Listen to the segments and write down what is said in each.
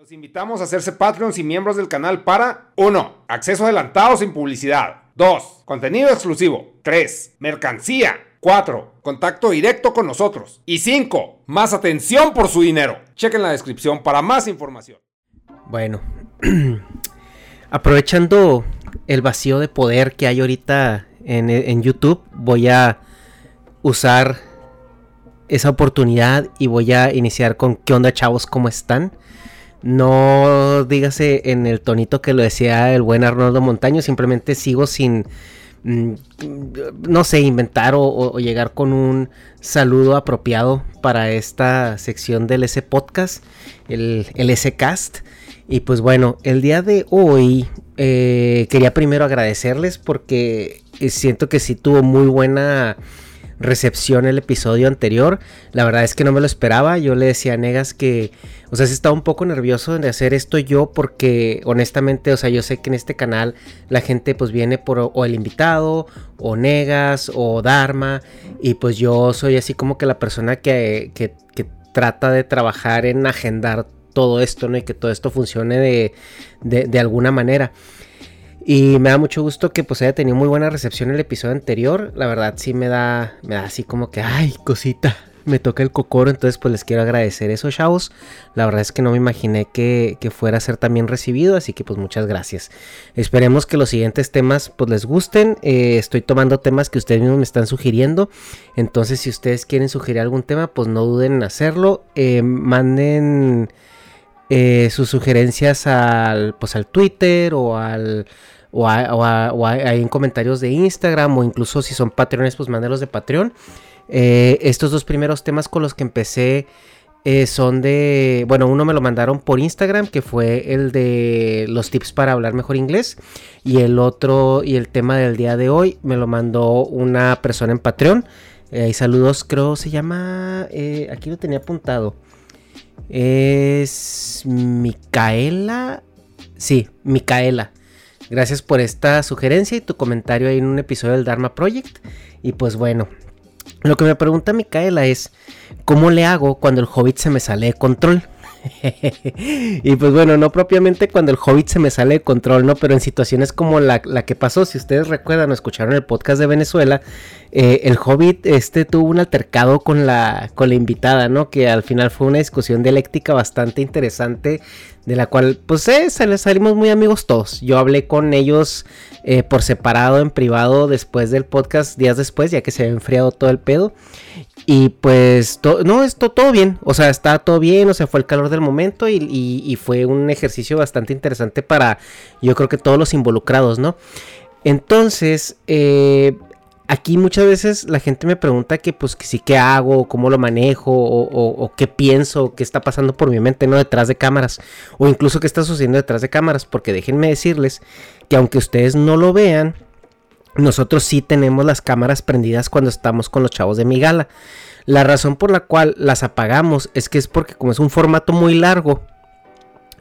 Los invitamos a hacerse Patreons y miembros del canal para 1. Acceso adelantado sin publicidad. 2. Contenido exclusivo. 3. Mercancía. 4. Contacto directo con nosotros. Y 5. Más atención por su dinero. Chequen la descripción para más información. Bueno, aprovechando el vacío de poder que hay ahorita en, en YouTube, voy a usar esa oportunidad y voy a iniciar con ¿Qué onda chavos? ¿Cómo están? No dígase en el tonito que lo decía el buen Arnoldo Montaño, simplemente sigo sin, mm, no sé, inventar o, llegar con un saludo apropiado para esta sección del S Podcast, el, el S Cast. Y pues bueno, el día de hoy eh, quería primero agradecerles porque siento que sí tuvo muy buena recepción el episodio anterior. La verdad es que no me lo esperaba. Yo le decía a Negas que, o sea, sí estaba un poco nervioso de hacer esto yo porque honestamente, o sea, yo sé que en este canal la gente pues viene por o el invitado o Negas o Dharma y pues yo soy así como que la persona que, que, trata de trabajar en agendar todo esto, ¿no? Y que todo esto funcione de, de alguna manera. Y me da mucho gusto que pues haya tenido muy buena recepción el episodio anterior. La verdad sí me da, me da así como que, ay, cosita, me toca el cocoro. Entonces pues les quiero agradecer eso, chavos. La verdad es que no me imaginé que, fuera a ser tan bien recibido. Así que pues muchas gracias. Esperemos que los siguientes temas pues les gusten. Eh, estoy tomando temas que ustedes mismos me están sugiriendo. Entonces si ustedes quieren sugerir algún tema pues no duden en hacerlo. Eh, manden... Eh, sus sugerencias al, pues, al Twitter o al o, en comentarios de Instagram o incluso si son patrones, pues mándelos de Patreon. Eh, estos dos primeros temas con los que empecé eh, son de, bueno, uno me lo mandaron por Instagram, que fue el de los tips para hablar mejor inglés, y el otro y el tema del día de hoy me lo mandó una persona en Patreon. y saludos, creo se llama, aquí lo tenía apuntado. Es Micaela. Sí, Micaela. Gracias por esta sugerencia y tu comentario ahí en un episodio del Dharma Project. Y pues bueno, lo que me pregunta Micaela es, ¿cómo le hago cuando el hobbit se me sale de control? y pues bueno, no propiamente cuando el hobbit se me sale de control, ¿no? Pero en situaciones como la, que pasó, si ustedes recuerdan o escucharon el podcast de Venezuela, eh, el hobbit este tuvo un altercado con la, con la invitada, ¿no? Que al final fue una discusión dialéctica bastante interesante de la cual pues eh, salimos muy amigos todos. Yo hablé con ellos eh, por separado en privado después del podcast, días después, ya que se había enfriado todo el pedo. Y pues no, esto todo bien, o sea, está todo bien, o sea, fue el calor del momento y, fue un ejercicio bastante interesante para yo creo que todos los involucrados, ¿no? Entonces, eh, aquí muchas veces la gente me pregunta que pues que sí qué hago, cómo lo manejo, o, qué pienso, qué está pasando por mi mente, ¿no? Detrás de cámaras, o incluso qué está sucediendo detrás de cámaras, porque déjenme decirles que aunque ustedes no lo vean, nosotros sí tenemos las cámaras prendidas cuando estamos con los chavos de mi gala. La razón por la cual las apagamos es que es porque como es un formato muy largo,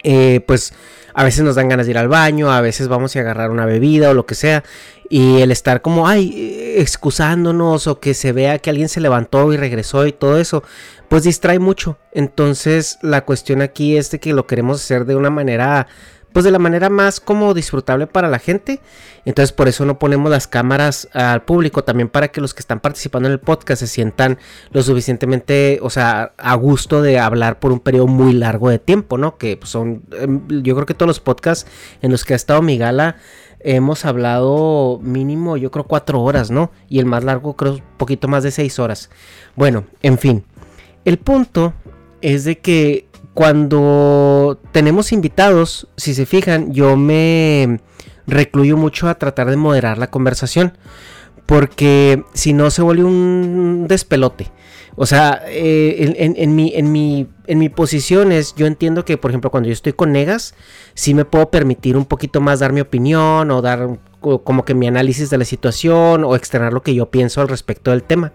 eh, pues a veces nos dan ganas de ir al baño, a veces vamos a agarrar una bebida o lo que sea. Y el estar como, ay, excusándonos o que se vea que alguien se levantó y regresó y todo eso, pues distrae mucho. Entonces la cuestión aquí es de que lo queremos hacer de una manera pues de la manera más como disfrutable para la gente. Entonces por eso no ponemos las cámaras al público, también para que los que están participando en el podcast se sientan lo suficientemente, o sea, a gusto de hablar por un periodo muy largo de tiempo, ¿no? Que pues, son, em, yo creo que todos los podcasts en los que ha estado mi gala hemos hablado mínimo, yo creo cuatro horas, ¿no? Y el más largo creo un poquito más de seis horas. Bueno, en fin, el punto es de que cuando tenemos invitados, si se fijan, yo me recluyo mucho a tratar de moderar la conversación. Porque si no se vuelve un despelote. O sea, eh, en, mi, en, mi, en mi posición es, yo entiendo que, por ejemplo, cuando yo estoy con Negas, sí me puedo permitir un poquito más dar mi opinión o dar como que mi análisis de la situación o externar lo que yo pienso al respecto del tema.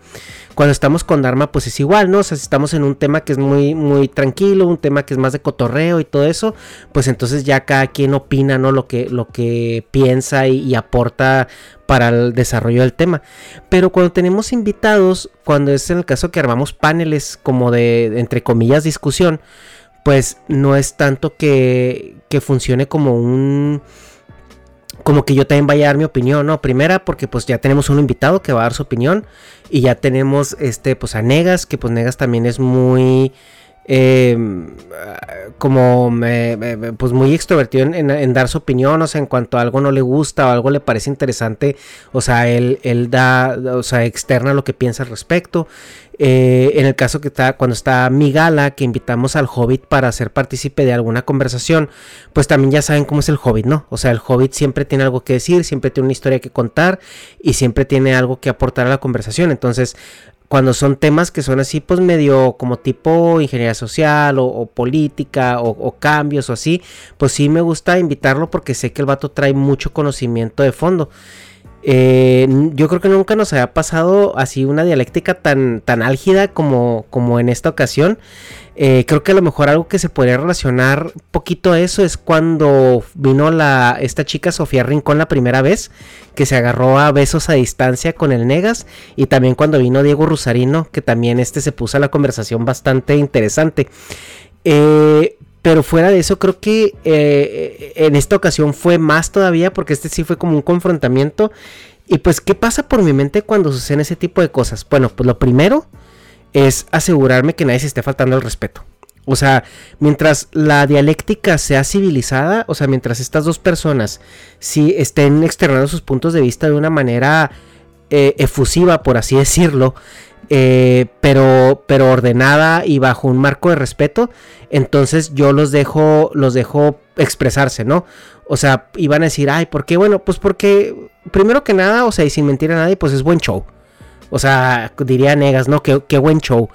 Cuando estamos con Dharma, pues es igual, ¿no? O sea, si estamos en un tema que es muy, muy tranquilo, un tema que es más de cotorreo y todo eso, pues entonces ya cada quien opina, ¿no? Lo que, lo que piensa y, aporta para el desarrollo del tema. Pero cuando tenemos invitados, cuando es en el caso que armamos paneles como de, entre comillas, discusión, pues no es tanto que, que funcione como un como que yo también vaya a dar mi opinión, ¿no? Primera, porque pues ya tenemos un invitado que va a dar su opinión. Y ya tenemos este, pues a Negas, que pues Negas también es muy. Em, como pues muy extrovertido en, dar su opinión, o sea, en cuanto a algo no le gusta o algo le parece interesante, o sea, él, él da, o sea, externa lo que piensa al respecto. Eh, en el caso que está, cuando está Migala, que invitamos al Hobbit para ser partícipe de alguna conversación, pues también ya saben cómo es el Hobbit, ¿no? O sea, el Hobbit siempre tiene algo que decir, siempre tiene una historia que contar y siempre tiene algo que aportar a la conversación. Entonces, cuando son temas que son así, pues medio como tipo ingeniería social o, política o, o, cambios o así, pues sí me gusta invitarlo porque sé que el vato trae mucho conocimiento de fondo. Eh, yo creo que nunca nos había pasado así una dialéctica tan, tan álgida como, como en esta ocasión. Eh, creo que a lo mejor algo que se podría relacionar poquito a eso es cuando vino la, esta chica Sofía Rincón la primera vez, que se agarró a besos a distancia con el Negas, y también cuando vino Diego Rusarino, que también este se puso a la conversación bastante interesante. Eh, pero fuera de eso, creo que eh, en esta ocasión fue más todavía, porque este sí fue como un confrontamiento. Y pues, ¿qué pasa por mi mente cuando suceden ese tipo de cosas? Bueno, pues lo primero es asegurarme que nadie se esté faltando el respeto. O sea, mientras la dialéctica sea civilizada, o sea, mientras estas dos personas sí estén externando sus puntos de vista de una manera eh, efusiva, por así decirlo, eh, pero, pero ordenada y bajo un marco de respeto, entonces yo los dejo, los dejo expresarse, ¿no? O sea, iban a decir, ay, ¿por qué? Bueno, pues porque, primero que nada, o sea, y sin mentir a nadie, pues es buen show. O sea, diría Negas, ¿no? Qué, qué buen show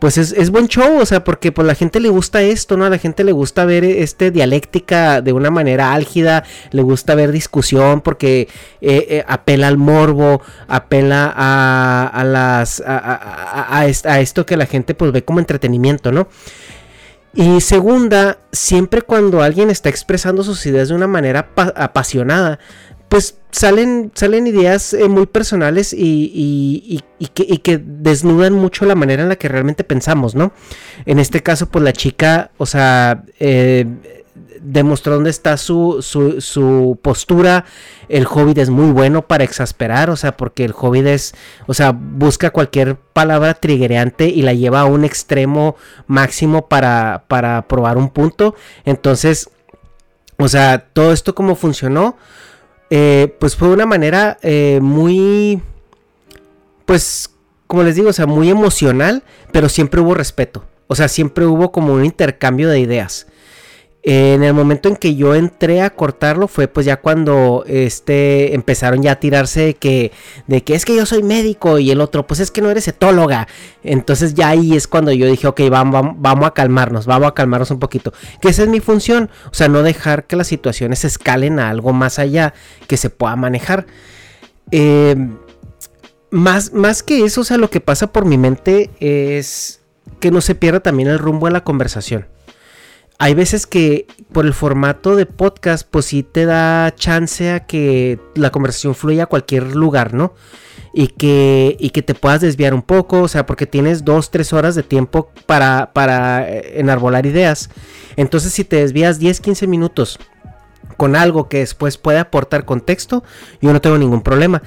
pues es, buen show, o sea, porque pues la gente le gusta esto, ¿no? A la gente le gusta ver este dialéctica de una manera álgida, le gusta ver discusión porque eh, eh, apela al morbo, apela a, a las a, a, esto que la gente pues ve como entretenimiento, ¿no? Y segunda, siempre cuando alguien está expresando sus ideas de una manera apasionada, pues salen, salen ideas eh, muy personales y, que, desnudan mucho la manera en la que realmente pensamos, ¿no? En este caso, pues la chica, o sea, eh, demostró dónde está su, su, postura. El hobbit es muy bueno para exasperar, o sea, porque el hobbit es, o sea, busca cualquier palabra triggereante y la lleva a un extremo máximo para, para probar un punto. Entonces, o sea, todo esto como funcionó eh, pues fue una manera eh, muy, pues, como les digo, o sea, muy emocional, pero siempre hubo respeto. O sea, siempre hubo como un intercambio de ideas en el momento en que yo entré a cortarlo fue pues ya cuando este empezaron ya a tirarse de que de que es que yo soy médico y el otro pues es que no eres etóloga. Entonces ya ahí es cuando yo dije, ok, vamos, vamos, a calmarnos, vamos a calmarnos un poquito. Que esa es mi función, o sea, no dejar que las situaciones escalen a algo más allá que se pueda manejar. Eh, más, más que eso, o sea, lo que pasa por mi mente es que no se pierda también el rumbo de la conversación hay veces que por el formato de podcast, pues sí te da chance a que la conversación fluya a cualquier lugar, ¿no? Y que, y que te puedas desviar un poco, o sea, porque tienes dos, tres horas de tiempo para, para eh, enarbolar ideas. Entonces, si te desvías 10, 15 minutos con algo que después puede aportar contexto, yo no tengo ningún problema.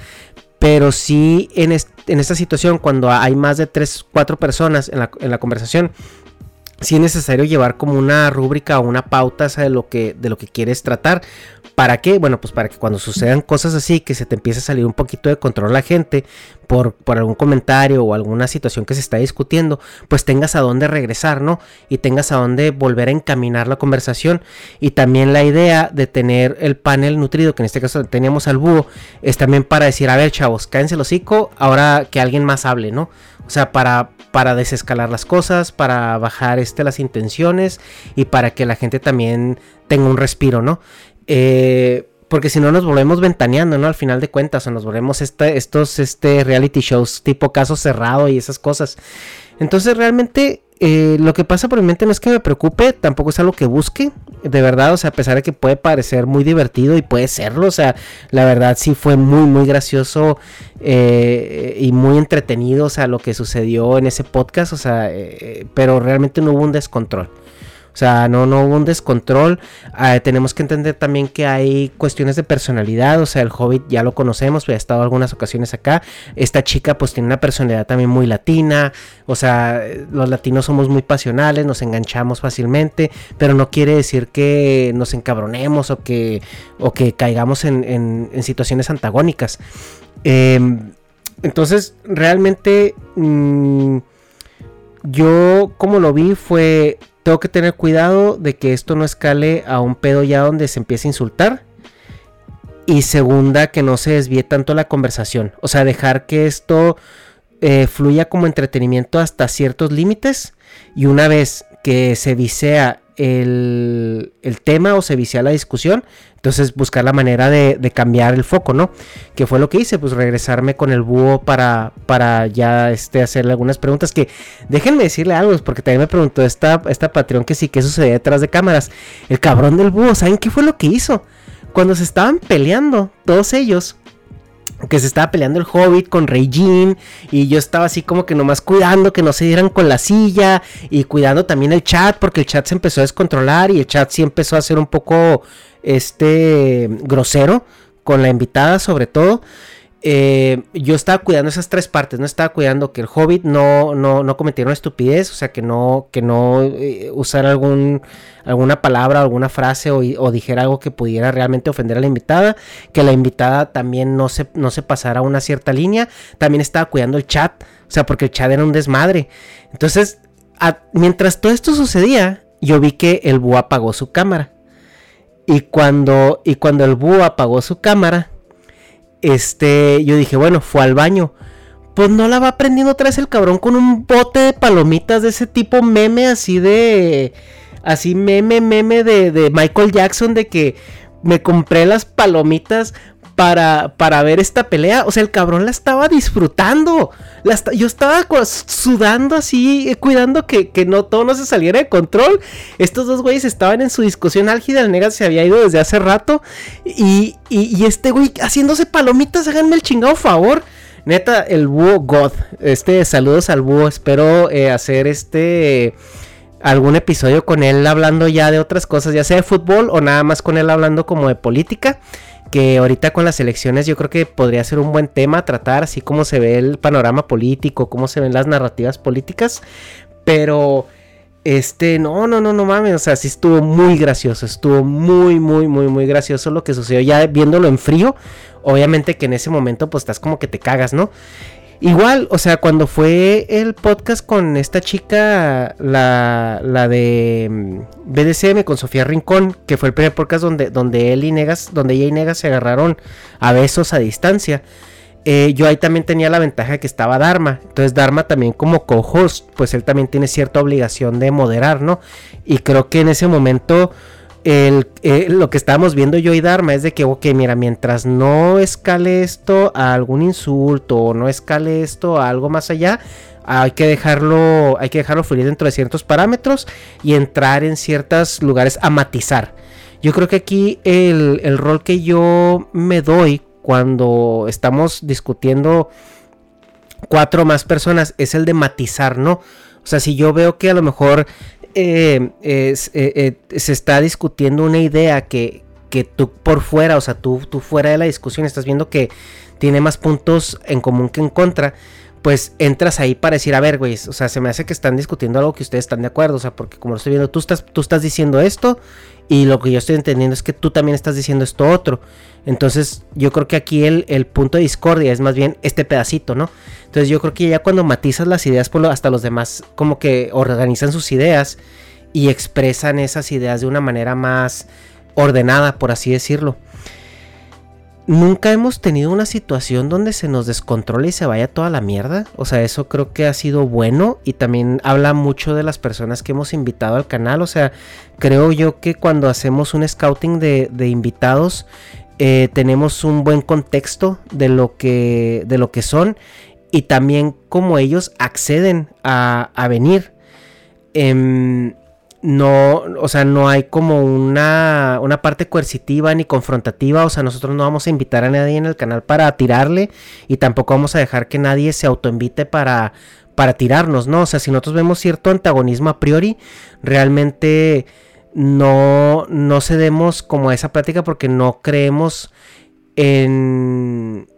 Pero sí en, en esta situación, cuando hay más de 3, 4 personas en la, en la conversación, si es necesario llevar como una rúbrica o una pauta de lo que de lo que quieres tratar. ¿Para qué? Bueno, pues para que cuando sucedan cosas así, que se te empiece a salir un poquito de control la gente por, algún comentario o alguna situación que se está discutiendo, pues tengas a dónde regresar, ¿no? Y tengas a dónde volver a encaminar la conversación. Y también la idea de tener el panel nutrido, que en este caso teníamos al búho, es también para decir, a ver, chavos, cállense el hocico, ahora que alguien más hable, ¿no? O sea, para, para desescalar las cosas, para bajar este, las intenciones y para que la gente también tenga un respiro, ¿no? Eh, porque si no nos volvemos ventaneando, ¿no? Al final de cuentas, o nos volvemos estos este, reality shows tipo caso cerrado y esas cosas. Entonces realmente eh, lo que pasa por mi mente no es que me preocupe, tampoco es algo que busque, de verdad, o sea, a pesar de que puede parecer muy divertido y puede serlo, o sea, la verdad sí fue muy, muy gracioso eh, y muy entretenido, o sea, lo que sucedió en ese podcast, o sea, pero realmente no hubo un descontrol. O sea, no, no hubo un descontrol. Ah, tenemos que entender también que hay cuestiones de personalidad. O sea, el Hobbit ya lo conocemos, pues ha estado algunas ocasiones acá. Esta chica pues tiene una personalidad también muy latina. O sea, los latinos somos muy pasionales, nos enganchamos fácilmente. Pero no quiere decir que nos encabronemos o que, o que caigamos en, situaciones antagónicas. Em, entonces, realmente... Mm, yo como lo vi fue tengo que tener cuidado de que esto no escale a un pedo ya donde se empiece a insultar. Y segunda, que no se desvíe tanto la conversación. O sea, dejar que esto eh, fluya como entretenimiento hasta ciertos límites. Y una vez que se visea el, tema o se vicia la discusión, entonces buscar la manera de, cambiar el foco, ¿no? Que fue lo que hice, pues regresarme con el búho para, para ya este, hacerle algunas preguntas que déjenme decirle algo, porque también me preguntó esta, esta Patreon que sí, qué sucedía detrás de cámaras. El cabrón del búho, ¿saben qué fue lo que hizo? Cuando se estaban peleando, todos ellos, que se estaba peleando el Hobbit con Rey y yo estaba así como que nomás cuidando que no se dieran con la silla y cuidando también el chat porque el chat se empezó a descontrolar y el chat sí empezó a ser un poco este grosero con la invitada sobre todo eh, yo estaba cuidando esas tres partes, no estaba cuidando que el hobbit no, no, no cometiera una estupidez, o sea, que no, que no eh, usara algún, alguna palabra, alguna frase o, dijera algo que pudiera realmente ofender a la invitada, que la invitada también no se, no se pasara una cierta línea, también estaba cuidando el chat, o sea, porque el chat era un desmadre. Entonces, mientras todo esto sucedía, yo vi que el búho apagó su cámara. Y cuando, y cuando el búho apagó su cámara, este, yo dije, bueno, fue al baño. Pues no la va prendiendo otra vez el cabrón con un bote de palomitas de ese tipo meme así de... Así meme, meme de, de Michael Jackson de que me compré las palomitas para, para ver esta pelea. O sea, el cabrón la estaba disfrutando. yo estaba sudando así, eh, cuidando que, no todo no se saliera de control. Estos dos güeyes estaban en su discusión álgida. El nega se había ido desde hace rato. Y, y, este güey haciéndose palomitas, háganme el chingado favor. Neta, el búho God. Este, saludos al búho. Espero eh, hacer este algún episodio con él hablando ya de otras cosas, ya sea de fútbol o nada más con él hablando como de política que ahorita con las elecciones yo creo que podría ser un buen tema tratar, así como se ve el panorama político, cómo se ven las narrativas políticas, pero este, no, no, no, no mames, o sea, sí estuvo muy gracioso, estuvo muy, muy, muy, muy gracioso lo que sucedió ya viéndolo en frío, obviamente que en ese momento pues estás como que te cagas, ¿no? Igual, o sea, cuando fue el podcast con esta chica, la, la de mm, BDCM con Sofía Rincón, que fue el primer podcast donde, donde él y Negas, donde ella y Negas se agarraron a besos a distancia. Eh, yo ahí también tenía la ventaja de que estaba Dharma. Entonces Dharma también como co-host, pues él también tiene cierta obligación de moderar, ¿no? Y creo que en ese momento el, eh, lo que estábamos viendo yo y Dharma es de que, ok, mira, mientras no escale esto a algún insulto o no escale esto a algo más allá, hay que dejarlo, hay que dejarlo fluir dentro de ciertos parámetros y entrar en ciertos lugares a matizar. Yo creo que aquí el, el rol que yo me doy cuando estamos discutiendo cuatro más personas es el de matizar, ¿no? O sea, si yo veo que a lo mejor eh, eh, eh, se está discutiendo una idea que, que tú por fuera, o sea, tú, tú fuera de la discusión estás viendo que tiene más puntos en común que en contra, pues entras ahí para decir, a ver, güey, o sea, se me hace que están discutiendo algo que ustedes están de acuerdo, o sea, porque como lo estoy viendo, tú estás, tú estás diciendo esto y lo que yo estoy entendiendo es que tú también estás diciendo esto otro. Entonces yo creo que aquí el, el punto de discordia es más bien este pedacito, ¿no? Entonces yo creo que ya cuando matizas las ideas, por lo, hasta los demás como que organizan sus ideas y expresan esas ideas de una manera más ordenada, por así decirlo nunca hemos tenido una situación donde se nos descontrole y se vaya toda la mierda. O sea, eso creo que ha sido bueno y también habla mucho de las personas que hemos invitado al canal. O sea, creo yo que cuando hacemos un scouting de, invitados, eh, tenemos un buen contexto de lo que, de lo que son y también cómo ellos acceden a, venir. Em, no, o sea, no hay como una, una parte coercitiva ni confrontativa, o sea, nosotros no vamos a invitar a nadie en el canal para tirarle y tampoco vamos a dejar que nadie se autoinvite para, para tirarnos, ¿no? O sea, si nosotros vemos cierto antagonismo a priori, realmente no, no cedemos como a esa práctica porque no creemos en,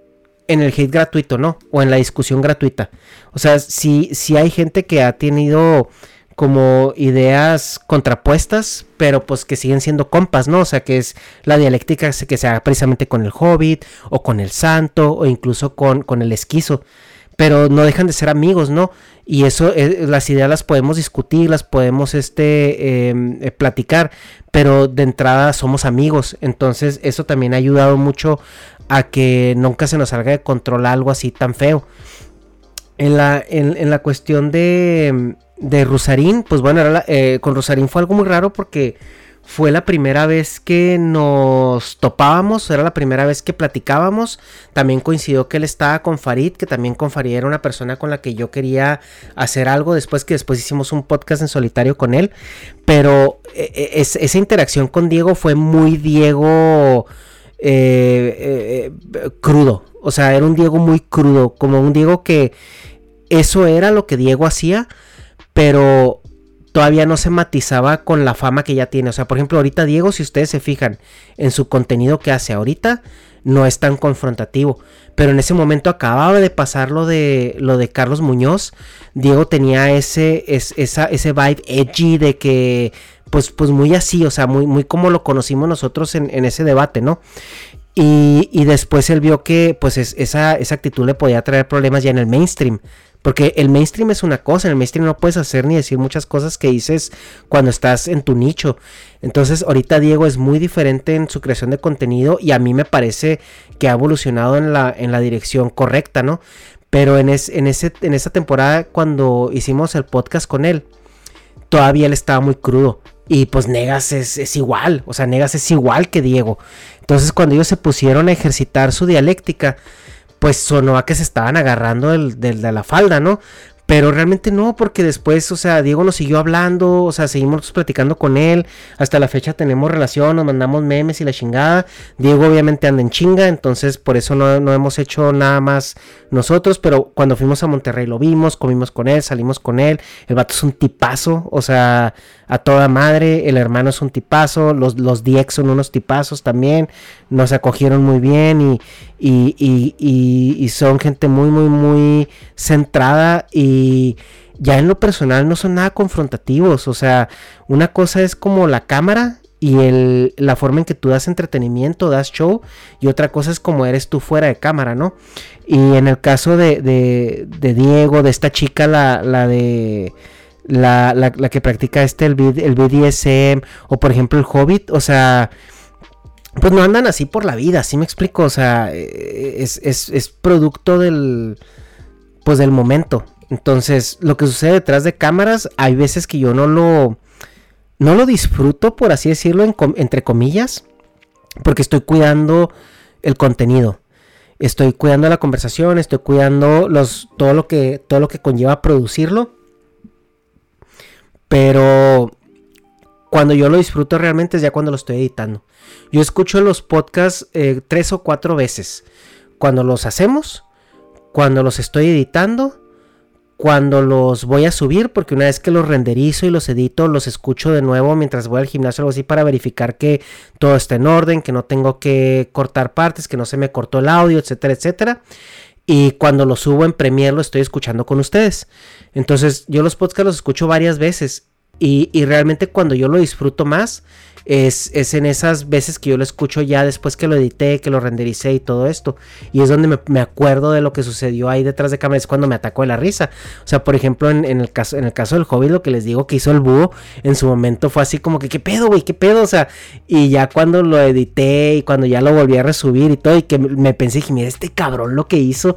en el hate gratuito, ¿no? O en la discusión gratuita. O sea, si, si hay gente que ha tenido como ideas contrapuestas, pero pues que siguen siendo compas, ¿no? O sea, que es la dialéctica que se haga precisamente con el hobbit, o con el santo, o incluso con, con el esquizo pero no dejan de ser amigos, ¿no? Y eso, eh, las ideas las podemos discutir, las podemos este, em, eh, platicar, pero de entrada somos amigos, entonces eso también ha ayudado mucho a que nunca se nos salga de control algo así tan feo. En la, en, la cuestión de, de Rusarín, pues bueno, eh, con Rusarín fue algo muy raro porque fue la primera vez que nos topábamos, era la primera vez que platicábamos. También coincidió que él estaba con Farid, que también con Farid era una persona con la que yo quería hacer algo. Después que después hicimos un podcast en solitario con él. Pero eh, eh, esa interacción con Diego fue muy Diego crudo. O sea, era un Diego muy crudo. Como un Diego que eso era lo que Diego hacía. Pero todavía no se matizaba con la fama que ya tiene. O sea, por ejemplo, ahorita Diego, si ustedes se fijan en su contenido que hace ahorita, no es tan confrontativo. Pero en ese momento acababa de pasar lo de, lo de Carlos Muñoz. Diego tenía ese, esa, ese vibe edgy de que, pues, pues muy así, o sea, muy, muy como lo conocimos nosotros en, ese debate, ¿no? Y, y, después él vio que pues esa, esa actitud le podía traer problemas ya en el mainstream. Porque el mainstream es una cosa, en el mainstream no puedes hacer ni decir muchas cosas que dices cuando estás en tu nicho. Entonces ahorita Diego es muy diferente en su creación de contenido y a mí me parece que ha evolucionado en la, en la dirección correcta, ¿no? Pero en, en, ese, en esa temporada cuando hicimos el podcast con él, todavía él estaba muy crudo. Y pues Negas es, es, igual, o sea, Negas es igual que Diego. Entonces cuando ellos se pusieron a ejercitar su dialéctica, pues sonó a que se estaban agarrando del, de la falda, ¿no? Pero realmente no, porque después, o sea, Diego nos siguió hablando, o sea, seguimos platicando con él. Hasta la fecha tenemos relación, nos mandamos memes y la chingada. Diego obviamente anda en chinga, entonces por eso no, no hemos hecho nada más nosotros. Pero cuando fuimos a Monterrey lo vimos, comimos con él, salimos con él. El vato es un tipazo, o sea, a toda madre. El hermano es un tipazo, los, los Diex son unos tipazos también. Nos acogieron muy bien y, y, y, y, son gente muy, muy, muy centrada y ya en lo personal no son nada confrontativos. O sea, una cosa es como la cámara y el, la forma en que tú das entretenimiento, das show, y otra cosa es como eres tú fuera de cámara, ¿no? Y en el caso de, de, Diego, de esta chica, la, la de... La, la, que practica este, el, el BDSM, o por ejemplo el Hobbit, o sea, pues no andan así por la vida, ¿sí me explico? O sea, eh, es, es, producto del, pues del momento. Entonces, lo que sucede detrás de cámaras, hay veces que yo no lo, no lo disfruto, por así decirlo, entre comillas, porque estoy cuidando el contenido. Estoy cuidando la conversación, estoy cuidando los, todo, lo que, todo lo que conlleva producirlo. Pero cuando yo lo disfruto realmente es ya cuando lo estoy editando. Yo escucho los podcasts eh, tres o cuatro veces. Cuando los hacemos, cuando los estoy editando, cuando los voy a subir, porque una vez que los renderizo y los edito, los escucho de nuevo mientras voy al gimnasio o algo así para verificar que todo está en orden, que no tengo que cortar partes, que no se me cortó el audio, etcétera, etcétera. Y cuando los subo en Premiere lo estoy escuchando con ustedes. Entonces yo los podcasts los escucho varias veces y, y realmente cuando yo lo disfruto más es, es, en esas veces que yo lo escucho ya después que lo edité, que lo rendericé y todo esto. Y es donde me, acuerdo de lo que sucedió ahí detrás de cámara, es cuando me atacó de la risa. O sea, por ejemplo, en, el, caso, en el caso del hobby, lo que les digo que hizo el búho, en su momento fue así como que, ¿qué pedo, güey? ¿Qué pedo? O sea, y ya cuando lo edité y cuando ya lo volví a resubir y todo, y que me pensé, dije, mira, este cabrón lo que hizo.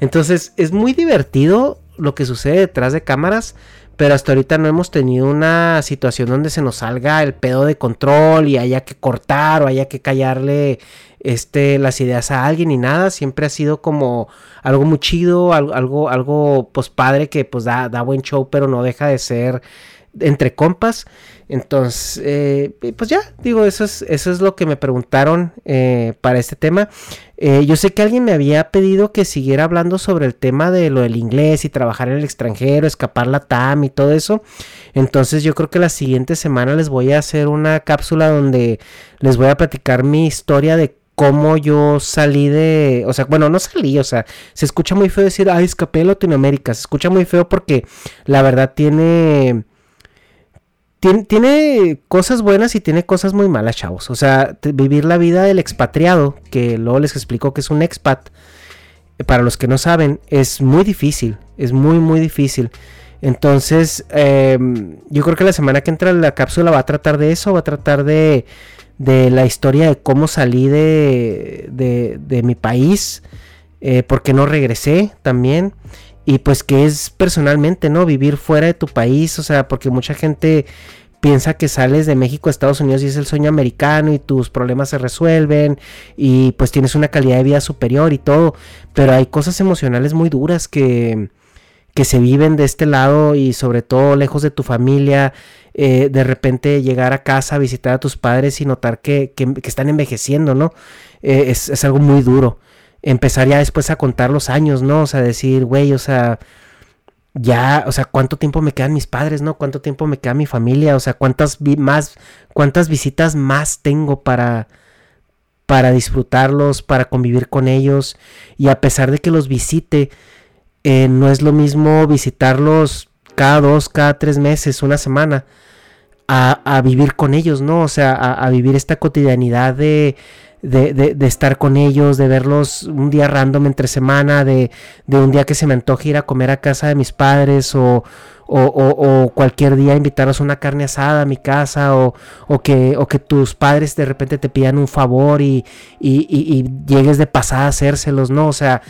Entonces, es muy divertido lo que sucede detrás de cámaras pero hasta ahorita no hemos tenido una situación donde se nos salga el pedo de control y haya que cortar o haya que callarle este, las ideas a alguien ni nada. Siempre ha sido como algo muy chido, algo, algo, algo pues padre que pues da, da buen show, pero no deja de ser entre compas. Entonces, eh, pues ya, digo, eso es, eso es lo que me preguntaron eh, para este tema. Eh, yo sé que alguien me había pedido que siguiera hablando sobre el tema de lo del inglés y trabajar en el extranjero, escapar la TAM y todo eso. Entonces yo creo que la siguiente semana les voy a hacer una cápsula donde les voy a platicar mi historia de cómo yo salí de, o sea, bueno, no salí, o sea, se escucha muy feo decir, ay, escapé de Latinoamérica, se escucha muy feo porque la verdad tiene, tiene, cosas buenas y tiene cosas muy malas, chavos. O sea, vivir la vida del expatriado, que luego les explico que es un expat, eh, para los que no saben, es muy difícil, es muy, muy difícil. Entonces, em, yo creo que la semana que entra la cápsula va a tratar de eso, va a tratar de de la historia de cómo salí de, de, mi país, eh, porque no regresé también, y pues que es personalmente, ¿no? Vivir fuera de tu país, o sea, porque mucha gente piensa que sales de México a Estados Unidos y es el sueño americano y tus problemas se resuelven y pues tienes una calidad de vida superior y todo, pero hay cosas emocionales muy duras que, que se viven de este lado y sobre todo lejos de tu familia, eh, de repente llegar a casa, visitar a tus padres y notar que, están envejeciendo, ¿no? Eh, es, algo muy duro. Empezar ya después a contar los años, ¿no? O sea, decir, güey, o sea, ya, o sea, cuánto tiempo me quedan mis padres, ¿no? Cuánto tiempo me queda mi familia, o sea, cuántas más, cuántas visitas más tengo para para disfrutarlos, para convivir con ellos y a pesar de que los visite, eh, no es lo mismo visitarlos cada dos, cada tres meses, una semana, a, vivir con ellos, ¿no? O sea, a, vivir esta cotidianidad de, de, estar con ellos, de verlos un día random entre semana, de, un día que se me antoje ir a comer a casa de mis padres o, o, cualquier día invitarlos a una carne asada a mi casa o, que, o que tus padres de repente te pidan un favor y, y llegues de pasada a hacérselos, ¿no? O sea,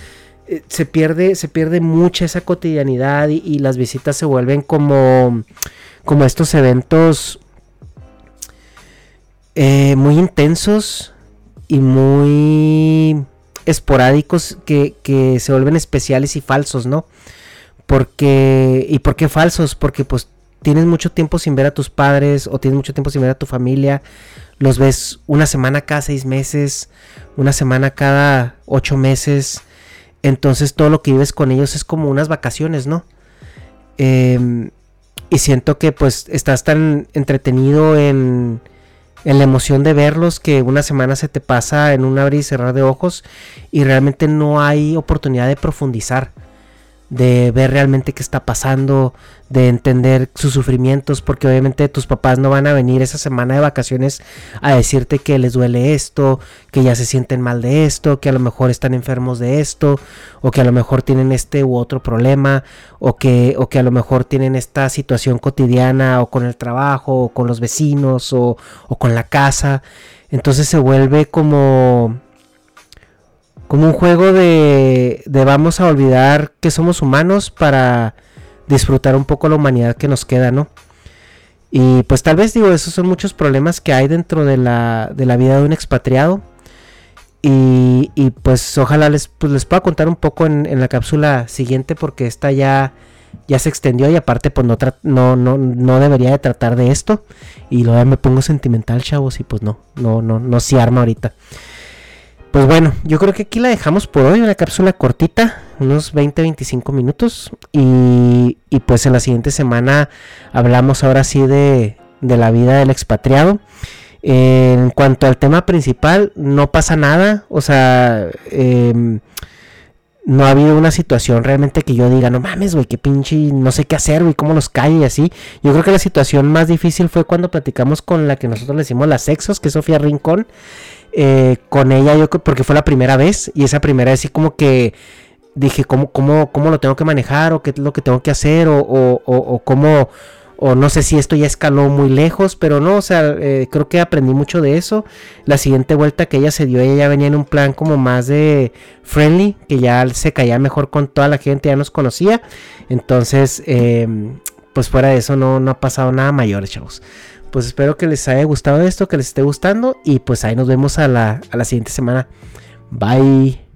eh, se pierde, se pierde mucha esa cotidianidad y, las visitas se vuelven como, como estos eventos eh, muy intensos y muy esporádicos que, que, se vuelven especiales y falsos, ¿no? Porque, ¿y por qué falsos? Porque pues tienes mucho tiempo sin ver a tus padres o tienes mucho tiempo sin ver a tu familia, los ves una semana cada seis meses, una semana cada ocho meses, entonces todo lo que vives con ellos es como unas vacaciones, ¿no? Em, y siento que pues estás tan entretenido en, en la emoción de verlos que una semana se te pasa en un abrir y cerrar de ojos y realmente no hay oportunidad de profundizar de ver realmente qué está pasando, de entender sus sufrimientos, porque obviamente tus papás no van a venir esa semana de vacaciones a decirte que les duele esto, que ya se sienten mal de esto, que a lo mejor están enfermos de esto, o que a lo mejor tienen este u otro problema, o que, o que a lo mejor tienen esta situación cotidiana, o con el trabajo, o con los vecinos, o, o con la casa. Entonces se vuelve como como un juego de, de vamos a olvidar que somos humanos para disfrutar un poco la humanidad que nos queda, ¿no? Y pues tal vez digo, esos son muchos problemas que hay dentro de la, de la vida de un expatriado. Y, y pues ojalá les, pues les pueda contar un poco en, en, la cápsula siguiente porque esta ya, ya se extendió y aparte pues no, no, no, no debería de tratar de esto. Y luego me pongo sentimental, chavos, y pues no, no, no, no se arma ahorita. Pues bueno, yo creo que aquí la dejamos por hoy, una cápsula cortita, unos 20-25 minutos. Y, y, pues en la siguiente semana hablamos ahora sí de, la vida del expatriado. en cuanto al tema principal, no pasa nada. O sea, em, no ha habido una situación realmente que yo diga, no mames, güey, qué pinche, no sé qué hacer, güey, cómo los cae y así. Yo creo que la situación más difícil fue cuando platicamos con la que nosotros le decimos las sexos, que es Sofía Rincón. Eh, con ella, yo porque fue la primera vez y esa primera vez así como que dije cómo, cómo, cómo lo tengo que manejar o qué es lo que tengo que hacer o, o, o, cómo o no sé si esto ya escaló muy lejos, pero no, o sea, eh, creo que aprendí mucho de eso. La siguiente vuelta que ella se dio, ella ya venía en un plan como más de friendly, que ya se caía mejor con toda la gente, ya nos conocía. Entonces, em, pues fuera de eso no, no ha pasado nada mayor, chavos pues espero que les haya gustado esto, que les esté gustando y pues ahí nos vemos a la, a la siguiente semana. Bye.